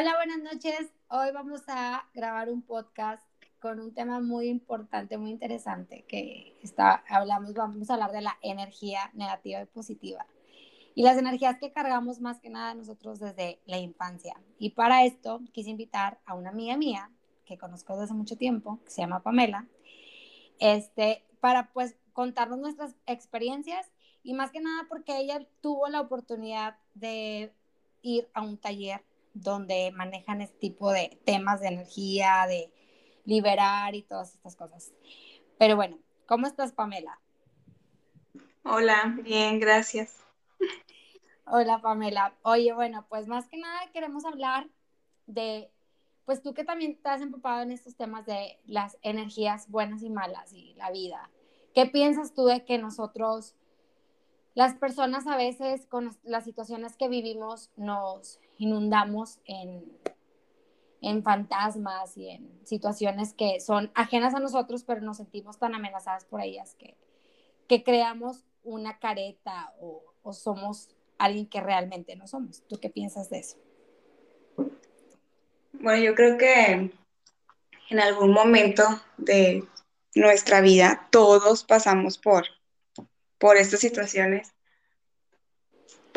Hola, buenas noches. Hoy vamos a grabar un podcast con un tema muy importante, muy interesante, que está, hablamos, vamos a hablar de la energía negativa y positiva. Y las energías que cargamos más que nada nosotros desde la infancia. Y para esto quise invitar a una amiga mía que conozco desde hace mucho tiempo, que se llama Pamela, este, para pues contarnos nuestras experiencias y más que nada porque ella tuvo la oportunidad de ir a un taller donde manejan este tipo de temas de energía, de liberar y todas estas cosas. Pero bueno, ¿cómo estás, Pamela? Hola, bien, gracias. Hola, Pamela. Oye, bueno, pues más que nada queremos hablar de, pues tú que también estás empapado en estos temas de las energías buenas y malas y la vida. ¿Qué piensas tú de que nosotros, las personas a veces con las situaciones que vivimos, nos inundamos en, en fantasmas y en situaciones que son ajenas a nosotros, pero nos sentimos tan amenazadas por ellas que, que creamos una careta o, o somos alguien que realmente no somos. ¿Tú qué piensas de eso? Bueno, yo creo que en algún momento de nuestra vida todos pasamos por, por estas situaciones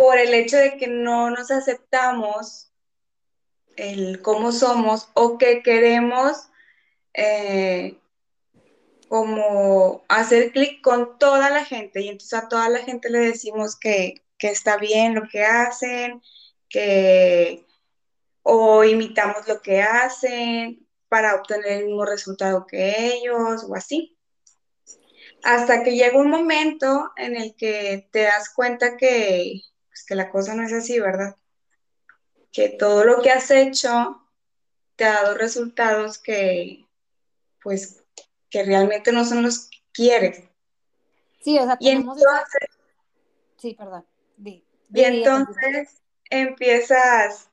por el hecho de que no nos aceptamos el cómo somos o que queremos eh, como hacer clic con toda la gente y entonces a toda la gente le decimos que, está bien lo que hacen, que o imitamos lo que hacen para obtener el mismo resultado que ellos o así. Hasta que llega un momento en el que te das cuenta que, pues, que la cosa no es así, ¿verdad? Que todo lo que has hecho te ha dado resultados que, pues, que realmente no son los que quieres. Sí, o sea, y entonces, Sí, perdón. y entonces empiezas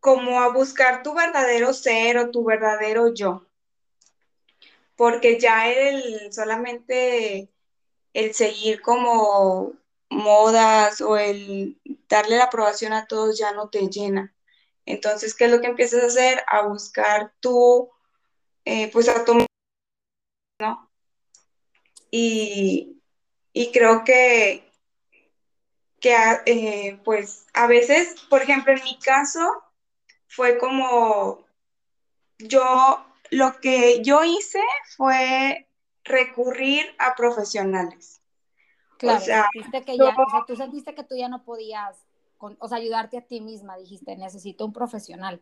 como a buscar tu verdadero ser o tu verdadero yo. Porque ya el solamente el seguir como modas o el darle la aprobación a todos ya no te llena. Entonces, ¿qué es lo que empiezas a hacer? A buscar tú, eh, pues a tomar, ¿no? Y, creo que, que eh, pues a veces, por ejemplo, en mi caso, fue como yo, lo que yo hice fue recurrir a profesionales. Claro, o sea, que ya, o sea, tú sentiste que tú ya no podías, o sea, ayudarte a ti misma, dijiste, necesito un profesional,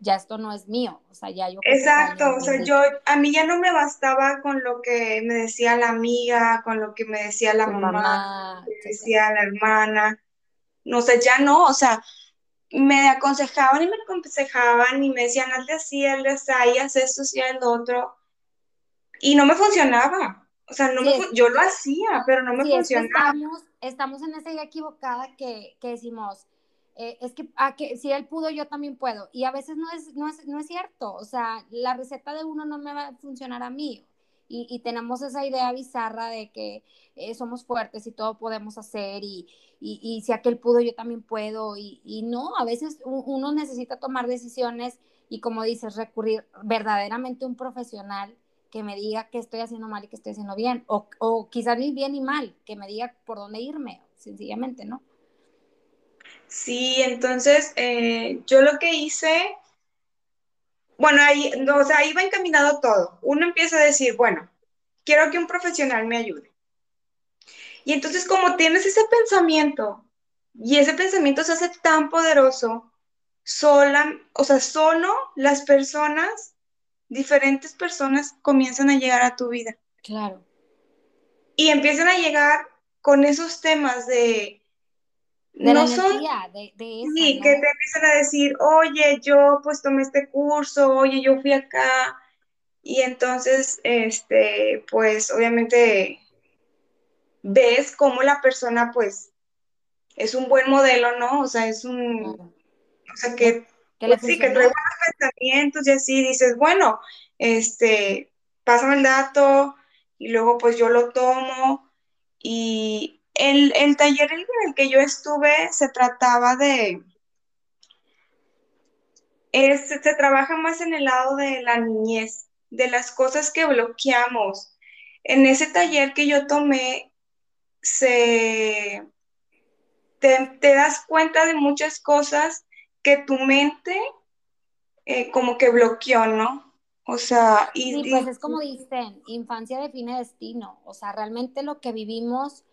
ya esto no es mío, o sea, ya yo... Exacto, o sea, yo, a mí ya no me bastaba con lo que me decía la amiga, con lo que me decía la mamá, me decía la hermana, no sé, ya no, o sea, me aconsejaban y me aconsejaban y me decían, hazle así, hazle así, haz esto, haz lo otro, y no me funcionaba. O sea, no yo lo hacía, pero no me funcionaba. estamos, estamos, en esa idea equivocada que, que decimos, eh, es que, ah, que, si él pudo, yo también puedo. Y a veces no es, no, es, no es cierto. O sea, la receta de uno no me va a funcionar a mí. Y, y tenemos esa idea bizarra de que eh, somos fuertes y todo podemos hacer y, y, y, si aquel pudo, yo también puedo. Y, y no, a veces uno necesita tomar decisiones y como dices, recurrir verdaderamente a un profesional que me diga qué estoy haciendo mal y qué estoy haciendo bien, o, o quizás ni bien ni mal, que me diga por dónde irme, sencillamente, ¿no? Sí, entonces eh, yo lo que hice, bueno, ahí, o sea, va encaminado todo. Uno empieza a decir, bueno, quiero que un profesional me ayude. Y entonces como tienes ese pensamiento y ese pensamiento se hace tan poderoso, sola, o sea, solo las personas diferentes personas comienzan a llegar a tu vida. Claro. Y empiezan a llegar con esos temas de... De no son, de, de Sí, que te empiezan a decir, oye, yo pues tomé este curso, oye, yo fui acá. Y entonces, este, pues obviamente ves cómo la persona pues es un buen modelo, ¿no? O sea, es un... O sea, que pues sí, que trae buenos pensamientos y así dices, bueno, este, pásame el dato y luego pues yo lo tomo. Y el, taller en el que yo estuve se trataba de, es, se trabaja más en el lado de la niñez, de las cosas que bloqueamos. En ese taller que yo tomé, se, te, das cuenta de muchas cosas que tu mente eh, como que bloqueó, ¿no? O sea, y, sí, pues es como dicen, infancia define destino. O sea, realmente lo que vivimos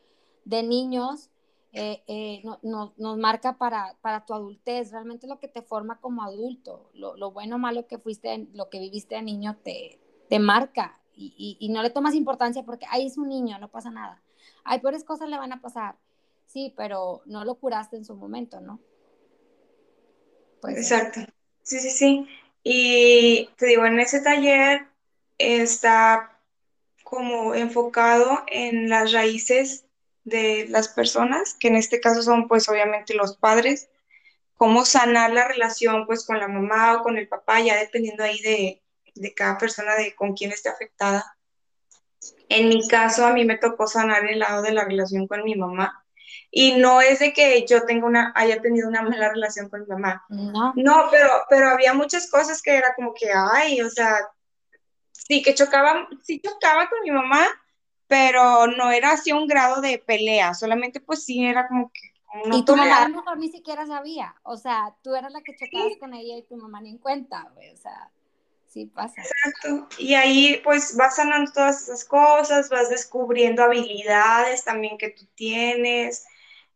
de niños eh, eh, nos marca para, para, tu adultez, realmente lo que te forma como adulto, lo, bueno o malo que fuiste, lo que viviste de niño te, te marca y, y, no le tomas importancia porque ahí es un niño, no pasa nada. Hay peores cosas le van a pasar, sí, pero no lo curaste en su momento, ¿no? Pues, Exacto, sí, sí, sí. Y te digo, en ese taller está como enfocado en las raíces de las personas, que en este caso son pues obviamente los padres, cómo sanar la relación pues con la mamá o con el papá, ya dependiendo ahí de, de cada persona, de con quién esté afectada. En mi caso, a mí me tocó sanar el lado de la relación con mi mamá. Y no es de que yo tenga una, haya tenido una mala relación con mi mamá. No. No, pero, pero había muchas cosas que era como que, ay, o sea, sí que chocaba, sí chocaba con mi mamá, pero no era así un grado de pelea, solamente pues sí era como que... y tu mamá a lo mejor ni siquiera sabía, o sea, tú eras la que chocabas con ella y tu mamá ni en cuenta, güey, o sea, sí pasa. Exacto, y ahí pues vas sanando todas esas cosas, vas descubriendo habilidades también que tú tienes,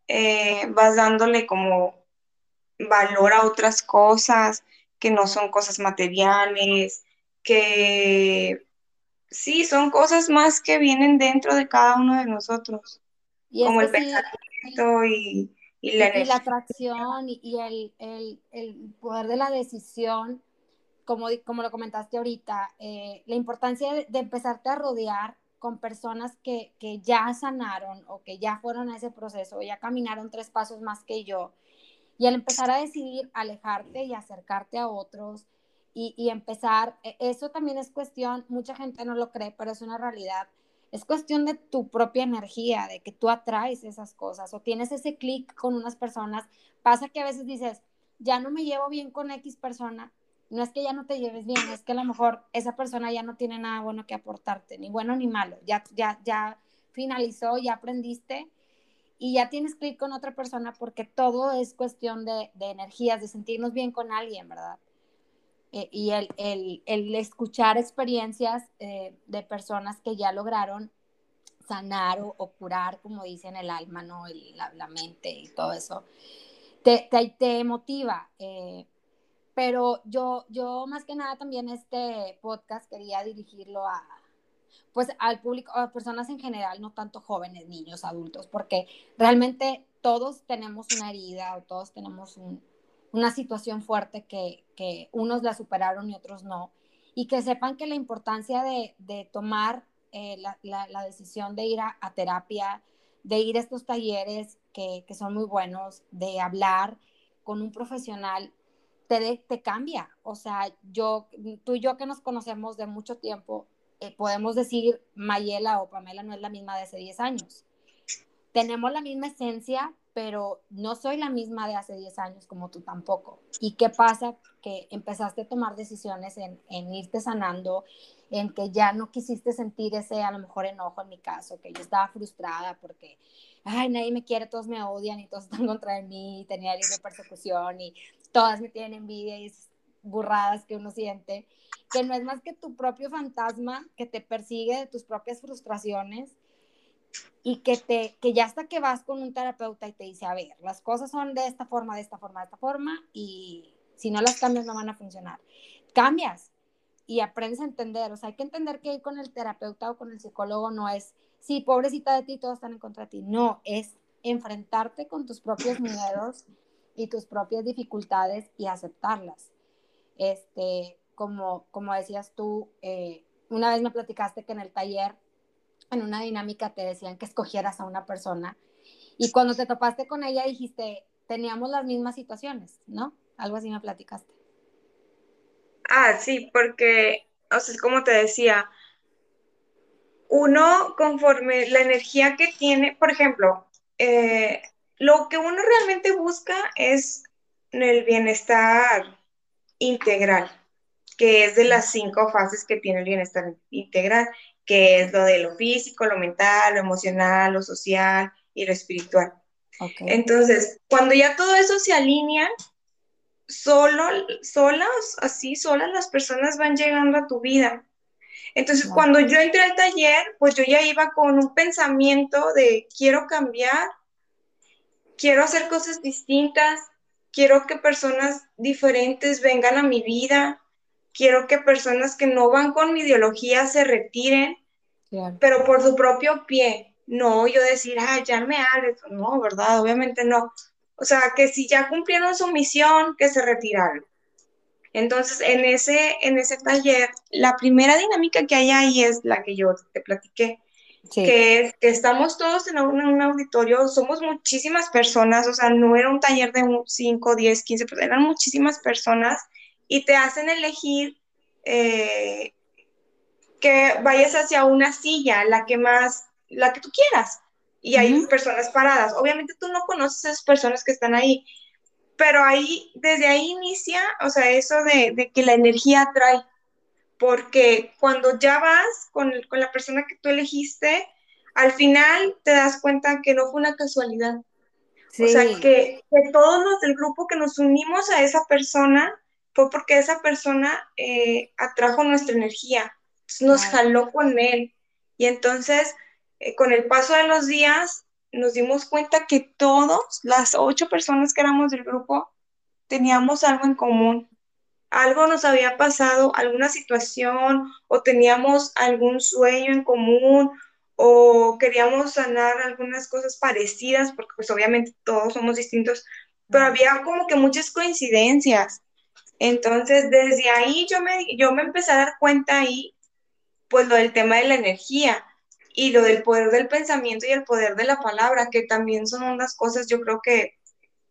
eh, vas dándole como valor a otras cosas que no son cosas materiales, que sí, son cosas más que vienen dentro de cada uno de nosotros, como el pensamiento y, la y, la atracción y, el, poder de la decisión, como, como lo comentaste ahorita, eh, la importancia de, empezarte a rodear con personas que, que, ya sanaron o que ya fueron a ese proceso, ya caminaron tres pasos más que yo. Y al empezar a decidir alejarte y acercarte a otros, y, empezar, e, eso también es cuestión, mucha gente no lo cree, pero es una realidad. Es cuestión de tu propia energía, de que tú atraes esas cosas o tienes ese clic con unas personas. Pasa que a veces dices, ya no me llevo bien con X persona. No es que ya no te lleves bien, es que a lo mejor esa persona ya no tiene nada bueno que aportarte, ni bueno ni malo. Ya, ya, ya finalizó, ya aprendiste y ya tienes clic con otra persona porque todo es cuestión de, de energías, de sentirnos bien con alguien, ¿verdad? Eh, y el, el, el, escuchar experiencias eh, de personas que ya lograron sanar o, curar, como dicen, el alma, ¿no? la, la, mente y todo eso, te, te, te motiva. Eh, pero yo, yo más que nada también este podcast quería dirigirlo a, pues al público, a personas en general, no tanto jóvenes, niños, adultos, porque realmente todos tenemos una herida o todos tenemos un, una situación fuerte que, que, unos la superaron y otros no, y que sepan que la importancia de, de tomar eh, la, la, decisión de ir a, terapia, de ir a estos talleres que, que, son muy buenos, de hablar con un profesional, te, te cambia. O sea, yo, tú y yo que nos conocemos de mucho tiempo, eh, podemos decir Mayela o Pamela no es la misma de hace 10 años. Tenemos la misma esencia, pero no soy la misma de hace 10 años como tú tampoco. ¿Y qué pasa? Que empezaste a tomar decisiones en, en, irte sanando, en que ya no quisiste sentir ese a lo mejor enojo en mi caso, que yo estaba frustrada porque, ay, nadie me quiere, todos me odian y todos están contra de mí, tenía libre persecución y todas me tienen envidia y burradas que uno siente, que no es más que tu propio fantasma que te persigue de tus propias frustraciones y que, te, que ya hasta que vas con un terapeuta y te dice, a ver, las cosas son de esta forma, de esta forma, de esta forma, y si no las cambias no van a funcionar. Cambias y aprendes a entender, o sea, hay que entender que ir con el terapeuta o con el psicólogo no es, sí, pobrecita de ti, todos están en contra de ti, no, es enfrentarte con tus propios miedos y tus propias dificultades y aceptarlas. Este, como, como decías tú, eh, una vez me platicaste que en el taller en una dinámica te decían que escogieras a una persona y cuando te topaste con ella dijiste, teníamos las mismas situaciones, ¿no? Algo así me platicaste. Ah, sí, porque, o sea, como te decía, uno conforme la energía que tiene, por ejemplo, eh, lo que uno realmente busca es el bienestar integral, que es de las cinco fases que tiene el bienestar integral, que es lo de lo físico, lo mental, lo emocional, lo social y lo espiritual. Entonces, cuando ya todo eso se alinea, solo, solas, así solas las personas van llegando a tu vida. Entonces, cuando yo entré al taller, pues yo ya iba con un pensamiento de quiero cambiar, quiero hacer cosas distintas, quiero que personas diferentes vengan a mi vida, quiero que personas que no van con mi ideología se retiren, pero por su propio pie. No yo decir, ah, ya me hables, no, ¿verdad? Obviamente no. O sea, que si ya cumplieron su misión, que se retiraron. Entonces, en ese, en ese taller, la primera dinámica que hay ahí es la que yo te platiqué, que es que estamos todos en un, auditorio, somos muchísimas personas, o sea, no era un taller de 5, 10, 15, eran muchísimas personas y te hacen elegir eh, que vayas hacia una silla, la que más, la que tú quieras. Y hay personas paradas. Obviamente tú no conoces a esas personas que están ahí, pero ahí, desde ahí inicia, o sea, eso de, de que la energía atrae, porque cuando ya vas con, con, la persona que tú elegiste, al final te das cuenta que no fue una casualidad. O sea, que, que, todos los del grupo que nos unimos a esa persona fue porque esa persona eh, atrajo nuestra energía, nos jaló con él. Y entonces, eh, con el paso de los días, nos dimos cuenta que todos, las ocho personas que éramos del grupo, teníamos algo en común. Algo nos había pasado, alguna situación, o teníamos algún sueño en común, o queríamos sanar algunas cosas parecidas, porque pues obviamente todos somos distintos, pero había como que muchas coincidencias. Entonces, desde ahí yo me, yo me empecé a dar cuenta ahí, pues lo del tema de la energía y lo del poder del pensamiento y el poder de la palabra, que también son unas cosas yo creo que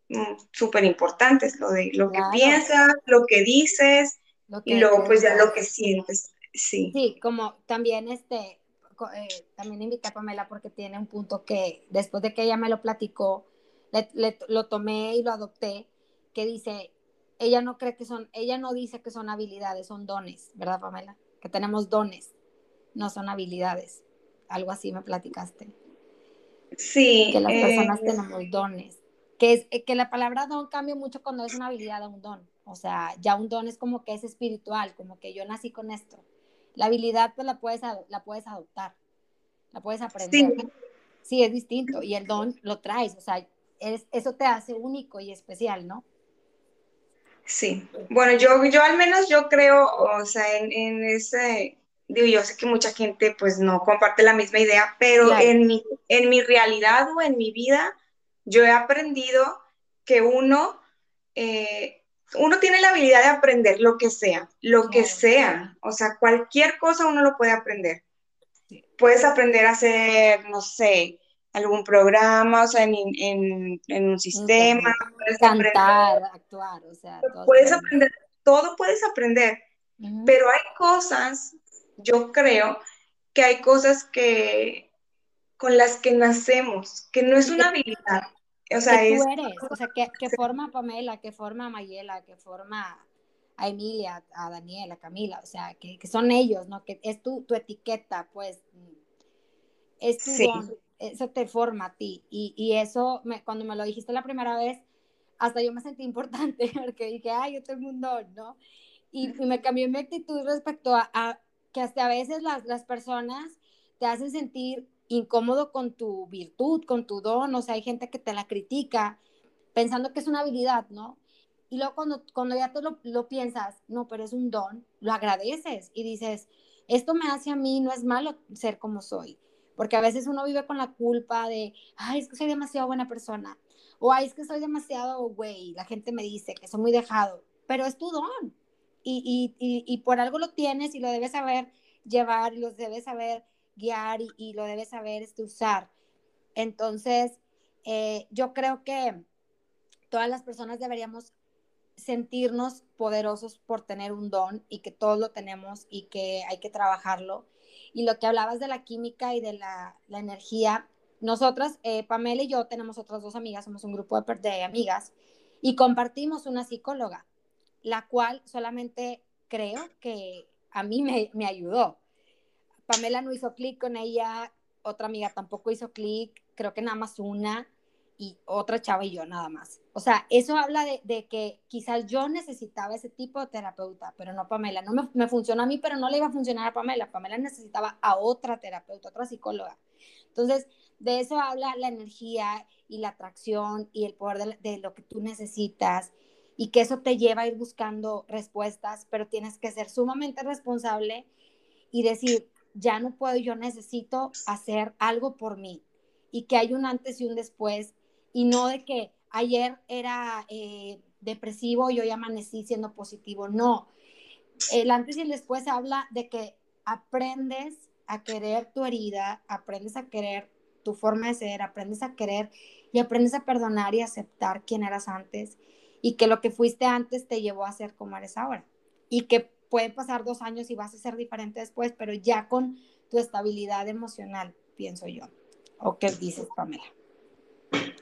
mm, súper importantes, lo de lo que piensas, lo que dices y luego pues ya lo que sientes. Sí. Sí, como también este, eh, también invité a Pamela porque tiene un punto que después de que ella me lo platicó, lo tomé y lo adopté, que dice, ella no cree que son, ella no dice que son habilidades, son dones, ¿verdad, Pamela? Que tenemos dones, no son habilidades algo así me platicaste. Sí. Que las personas eh, tenemos dones. Que, es, eh, que la palabra don cambia mucho cuando es una habilidad de un don. O sea, ya un don es como que es espiritual, como que yo nací con esto. La habilidad pues la puedes, la puedes adoptar, la puedes aprender. Sí. sí. es distinto. Y el don lo traes, o sea, eso te hace único y especial, ¿no? Sí. Bueno, yo, yo al menos yo creo, o sea, en, en ese, digo, yo sé que mucha gente pues no comparte la misma idea, pero en, mi, en mi realidad o en mi vida, yo he aprendido que uno, eh, uno tiene la habilidad de aprender lo que sea, lo que sea, o sea, cualquier cosa uno lo puede aprender. Puedes aprender a hacer, no sé, algún programa, o sea, en, en, un sistema. Puedes Cantar, actuar, o sea. Puedes aprender, todo puedes aprender, pero hay cosas yo creo que hay cosas que con las que nacemos, que no es una habilidad. O sea, que tú eres, o sea, que, forma a Pamela, que forma a Mayela, que forma a Emilia, a Daniela, a Camila, o sea, que, son ellos, ¿no? Que es tu, tu etiqueta, pues, es tu don, eso te forma a ti. Y, y eso, me, cuando me lo dijiste la primera vez, hasta yo me sentí importante, porque dije, ay, yo tengo un don, ¿no? Y, me cambió mi actitud respecto a, que hasta a veces las, las personas te hacen sentir incómodo con tu virtud, con tu don, o sea, hay gente que te la critica pensando que es una habilidad, ¿no? Y luego cuando, cuando ya tú lo, lo, piensas, no, pero es un don, lo agradeces y dices, esto me hace a mí, no es malo ser como soy, porque a veces uno vive con la culpa de, ay, es que soy demasiado buena persona, o ay, es que soy demasiado güey, la gente me dice que soy muy dejado, pero es tu don, y, por algo lo tienes y lo debes saber llevar, y lo debes saber guiar y, lo debes saber este, usar. Entonces, eh, yo creo que todas las personas deberíamos sentirnos poderosos por tener un don y que todos lo tenemos y que hay que trabajarlo. Y lo que hablabas de la química y de la, la energía, nosotras, eh, Pamela y yo tenemos otras dos amigas, somos un grupo de, de amigas y compartimos una psicóloga la cual solamente creo que a mí me, me ayudó. Pamela no hizo clic con ella, otra amiga tampoco hizo clic, creo que nada más una y otra chava y yo nada más. O sea, eso habla de, de, que quizás yo necesitaba ese tipo de terapeuta, pero no Pamela. No me, me funcionó a mí, pero no le iba a funcionar a Pamela. Pamela necesitaba a otra terapeuta, otra psicóloga. Entonces, de eso habla la energía y la atracción y el poder de, de lo que tú necesitas y que eso te lleva a ir buscando respuestas, pero tienes que ser sumamente responsable y decir, ya no puedo, yo necesito hacer algo por mí y que hay un antes y un después y no de que ayer era eh, depresivo y hoy amanecí siendo positivo, no. El antes y el después habla de que aprendes a querer tu herida, aprendes a querer tu forma de ser, aprendes a querer y aprendes a perdonar y aceptar quién eras antes y que lo que fuiste antes te llevó a ser como eres ahora. Y que pueden pasar dos años y vas a ser diferente después, pero ya con tu estabilidad emocional, pienso yo. ¿O qué dices, Pamela?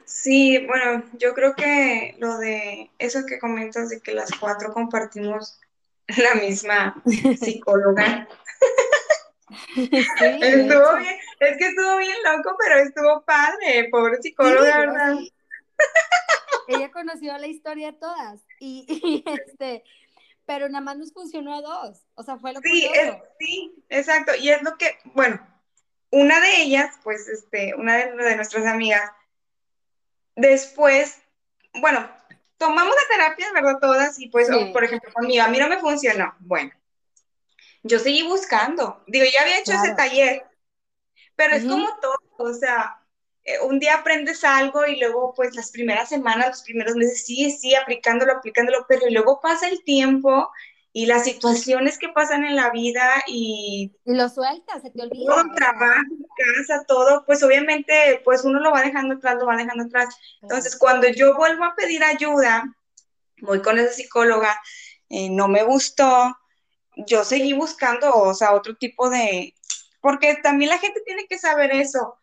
Sí, bueno, yo creo que lo de eso que comentas de que las cuatro compartimos la misma psicóloga. Sí, estuvo bien, es que estuvo bien loco, pero estuvo padre, pobre psicóloga, ¿verdad? Ella conoció la historia de todas y, este, pero nada más nos funcionó a dos, o sea, fue lo sí, sí, exacto, y es lo que, bueno, una de ellas, pues, este, una de, nuestras amigas, después, bueno, tomamos la terapia, ¿verdad? Todas, y pues, por ejemplo, conmigo, a mí no me funcionó, bueno, yo seguí buscando, digo, ya había hecho ese taller, pero es como todo, o sea, eh, un día aprendes algo y luego pues las primeras semanas, los primeros meses, sí, sí, aplicándolo, aplicándolo, pero luego pasa el tiempo y las situaciones que pasan en la vida y... Lo sueltas, se te olvida. Todo, trabajo, casa, todo, pues obviamente pues uno lo va dejando atrás, lo va dejando atrás. Entonces cuando yo vuelvo a pedir ayuda, voy con esa psicóloga, eh, no me gustó, yo seguí buscando, o sea, otro tipo de... Porque también la gente tiene que saber eso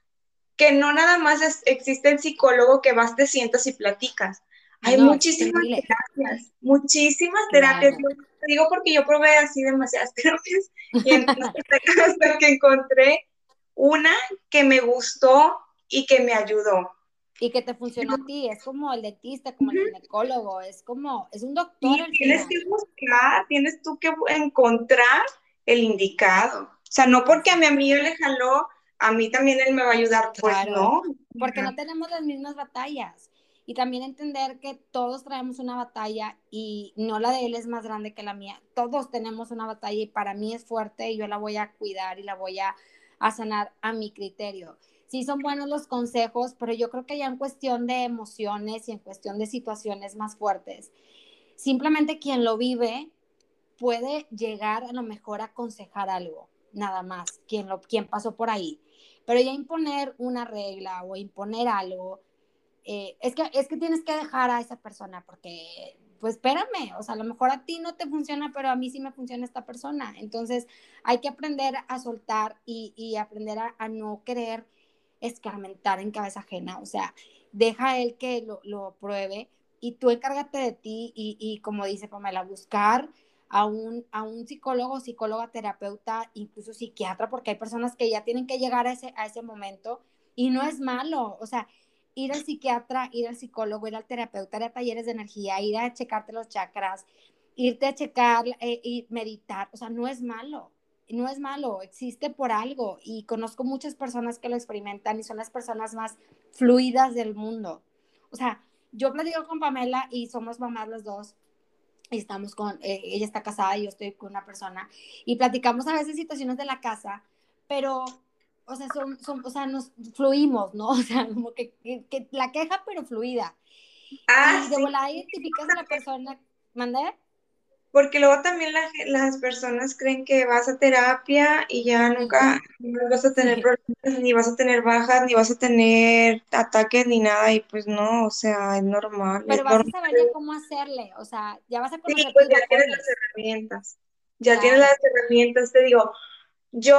que no nada más existe el psicólogo que vas, te sientas y platicas. Hay muchísimas terapias, muchísimas terapias. te digo porque yo probé así demasiadas terapias y hasta que encontré una que me gustó y que me ayudó. Y que te funcionó a ti, es como el dentista, como el ginecólogo, es como, es un doctor. tienes que buscar, tienes tú que encontrar el indicado. O sea, no porque a mi amigo le jaló a mí también él me va a ayudar, pues no. Porque no tenemos las mismas batallas. Y también entender que todos traemos una batalla y no la de él es más grande que la mía. Todos tenemos una batalla y para mí es fuerte y yo la voy a cuidar y la voy a, a sanar a mi criterio. Sí son buenos los consejos, pero yo creo que ya en cuestión de emociones y en cuestión de situaciones más fuertes, simplemente quien lo vive puede llegar a lo mejor a aconsejar algo, nada más, quien, lo, quien pasó por ahí pero ya imponer una regla o imponer algo, eh, es, que, es que tienes que dejar a esa persona porque, pues espérame, o sea, a lo mejor a ti no te funciona, pero a mí sí me funciona esta persona. Entonces hay que aprender a soltar y, y aprender a, no querer escarmentar en cabeza ajena. O sea, deja a él que lo, lo pruebe y tú encárgate de ti y, y como dice Pamela, buscar a un, a un psicólogo, psicóloga, terapeuta, incluso psiquiatra, porque hay personas que ya tienen que llegar a ese, a ese momento y no es malo, o sea, ir al psiquiatra, ir al psicólogo, ir al terapeuta, ir a talleres de energía, ir a checarte los chakras, irte a checar eh, y meditar, o sea, no es malo, no es malo, existe por algo y conozco muchas personas que lo experimentan y son las personas más fluidas del mundo. O sea, yo platico con Pamela y somos mamás los dos estamos con, eh, ella está casada y yo estoy con una persona, y platicamos a veces situaciones de la casa, pero, o sea, son, son o sea, nos fluimos, ¿no? O sea, como que, que, la queja, pero fluida. Ah, y de volada identificas a la persona, ¿mandé? Porque luego también las personas creen que vas a terapia y ya nunca vas a tener problemas, ni vas a tener bajas, ni vas a tener ataques, ni nada, y pues no, o sea, es normal. Pero vas a saber ya cómo hacerle, o sea, ya vas a conocer. Sí, pues ya tienes las herramientas, ya tienes las herramientas, te digo, yo,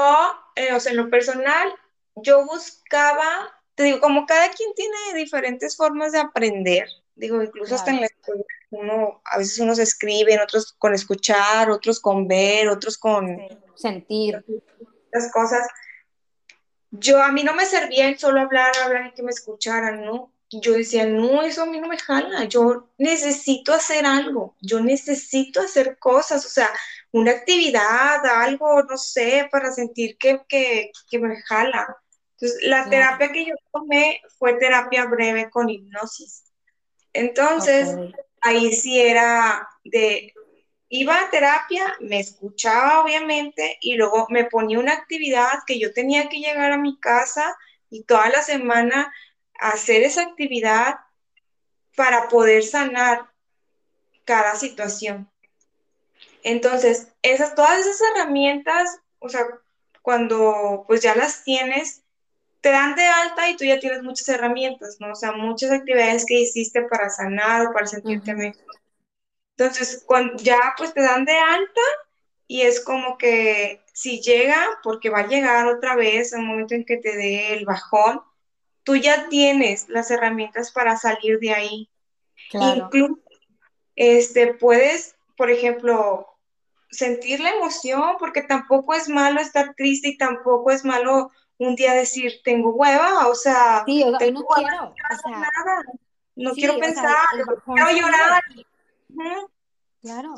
eh, o sea, en lo personal, yo buscaba te digo, como cada quien tiene diferentes formas de aprender, digo, incluso hasta en la escuela, uno, a veces unos escriben, otros con escuchar, otros con ver, otros con sentir las cosas. Yo, a mí no me servía el solo hablar, hablar y que me escucharan, ¿no? Yo decía, no, eso a mí no me jala, yo necesito hacer algo, yo necesito hacer cosas, o sea, una actividad, algo, no sé, para sentir que, que, que me jala. Entonces, la terapia que yo tomé fue terapia breve con hipnosis. Entonces, ahí sí era de, iba a terapia, me escuchaba obviamente y luego me ponía una actividad que yo tenía que llegar a mi casa y toda la semana hacer esa actividad para poder sanar cada situación. Entonces, esas, todas esas herramientas, o sea, cuando pues ya las tienes, te dan de alta y tú ya tienes muchas herramientas, ¿no? O sea, muchas actividades que hiciste para sanar o para sentirte mejor. Entonces, cuando ya pues te dan de alta y es como que si llega, porque va a llegar otra vez el momento en que te dé el bajón, tú ya tienes las herramientas para salir de ahí. Incluso, este, puedes, por ejemplo, sentir la emoción, porque tampoco es malo estar triste y tampoco es malo un día decir, tengo hueva, o sea, sí, no quiero, nada, no quiero pensar, quiero llorar. Claro.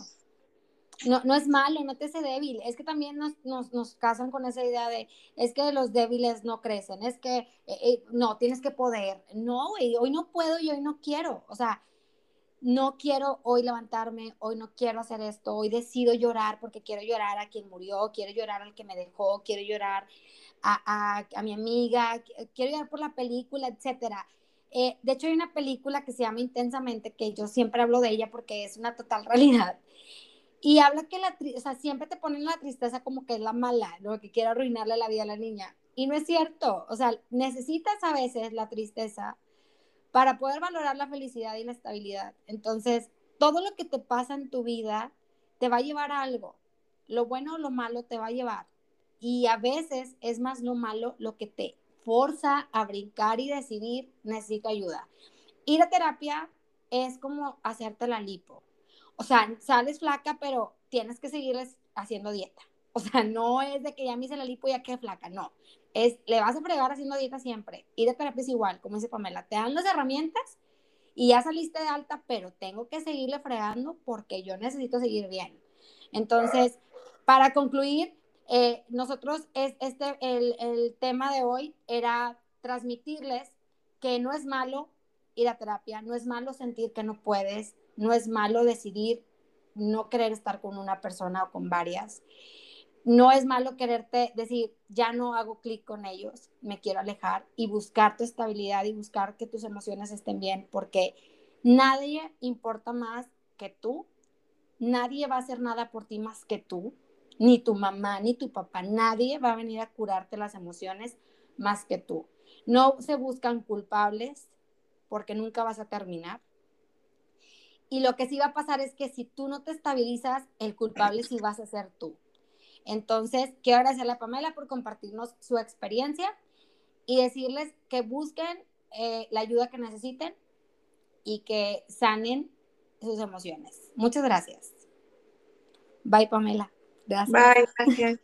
No, no es malo, no te hace débil. Es que también nos, nos, nos, casan con esa idea de, es que los débiles no crecen, es que, eh, eh, no, tienes que poder. No, hoy no puedo y hoy no quiero. O sea, no quiero hoy levantarme, hoy no quiero hacer esto, hoy decido llorar porque quiero llorar a quien murió, quiero llorar al que me dejó, quiero llorar a, a, mi amiga, quiero llorar por la película, etcétera. Eh, de hecho, hay una película que se llama Intensamente, que yo siempre hablo de ella porque es una total realidad. Y habla que la, o sea, siempre te ponen la tristeza como que es la mala, lo que quiere arruinarle la vida a la niña. Y no es cierto, o sea, necesitas a veces la tristeza para poder valorar la felicidad y la estabilidad. Entonces, todo lo que te pasa en tu vida te va a llevar a algo. Lo bueno o lo malo te va a llevar. Y a veces es más lo malo lo que te forza a brincar y decidir, necesito ayuda. Ir a terapia es como hacerte la lipo. O sea, sales flaca, pero tienes que seguir haciendo dieta. O sea, no es de que ya me hice la lipo y ya quedé flaca, no es, le vas a fregar haciendo dieta siempre. Ir a terapia es igual, como dice Pamela, te dan las herramientas y ya saliste de alta, pero tengo que seguirle fregando porque yo necesito seguir bien. Entonces, para concluir, eh, nosotros, es, este, el, el tema de hoy era transmitirles que no es malo ir a terapia, no es malo sentir que no puedes, no es malo decidir no querer estar con una persona o con varias. No es malo quererte decir, ya no hago clic con ellos, me quiero alejar y buscar tu estabilidad y buscar que tus emociones estén bien, porque nadie importa más que tú, nadie va a hacer nada por ti más que tú, ni tu mamá, ni tu papá, nadie va a venir a curarte las emociones más que tú. No se buscan culpables porque nunca vas a terminar. Y lo que sí va a pasar es que si tú no te estabilizas, el culpable sí vas a ser tú. Entonces, quiero agradecerle a Pamela por compartirnos su experiencia y decirles que busquen eh, la ayuda que necesiten y que sanen sus emociones. Muchas gracias. Bye, Pamela. Gracias. Bye, gracias.